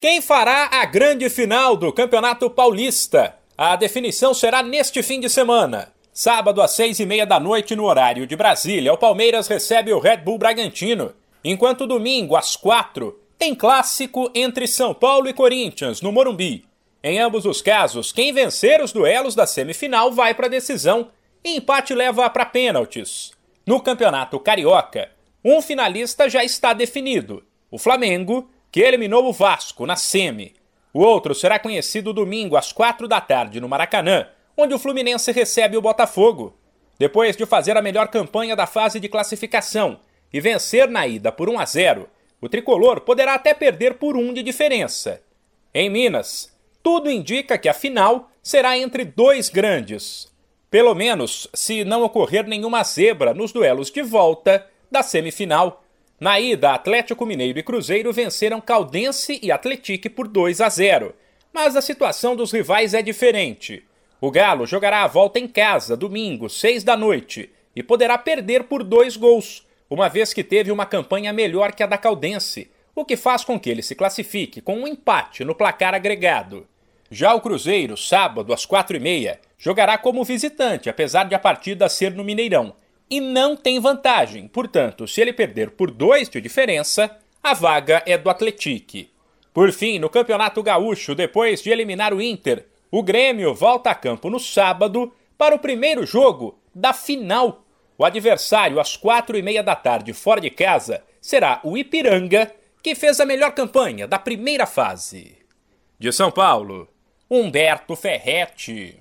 Quem fará a grande final do Campeonato Paulista? A definição será neste fim de semana. Sábado às seis e meia da noite no horário de Brasília, o Palmeiras recebe o Red Bull Bragantino. Enquanto domingo às quatro tem clássico entre São Paulo e Corinthians no Morumbi. Em ambos os casos, quem vencer os duelos da semifinal vai para a decisão e empate leva para pênaltis. No Campeonato Carioca, um finalista já está definido: o Flamengo que eliminou o Vasco na semi. O outro será conhecido domingo às quatro da tarde no Maracanã, onde o Fluminense recebe o Botafogo. Depois de fazer a melhor campanha da fase de classificação e vencer na ida por 1 a 0, o tricolor poderá até perder por um de diferença. Em Minas, tudo indica que a final será entre dois grandes. Pelo menos se não ocorrer nenhuma zebra nos duelos de volta da semifinal na ida, Atlético Mineiro e Cruzeiro venceram Caldense e Atletique por 2 a 0. Mas a situação dos rivais é diferente. O Galo jogará a volta em casa, domingo, 6 da noite, e poderá perder por dois gols, uma vez que teve uma campanha melhor que a da Caldense, o que faz com que ele se classifique com um empate no placar agregado. Já o Cruzeiro, sábado às quatro e meia, jogará como visitante, apesar de a partida ser no Mineirão, e não tem vantagem. Portanto, se ele perder por dois de diferença, a vaga é do Atletique. Por fim, no Campeonato Gaúcho, depois de eliminar o Inter, o Grêmio volta a campo no sábado para o primeiro jogo da final. O adversário, às quatro e meia da tarde, fora de casa, será o Ipiranga, que fez a melhor campanha da primeira fase. De São Paulo, Humberto Ferretti.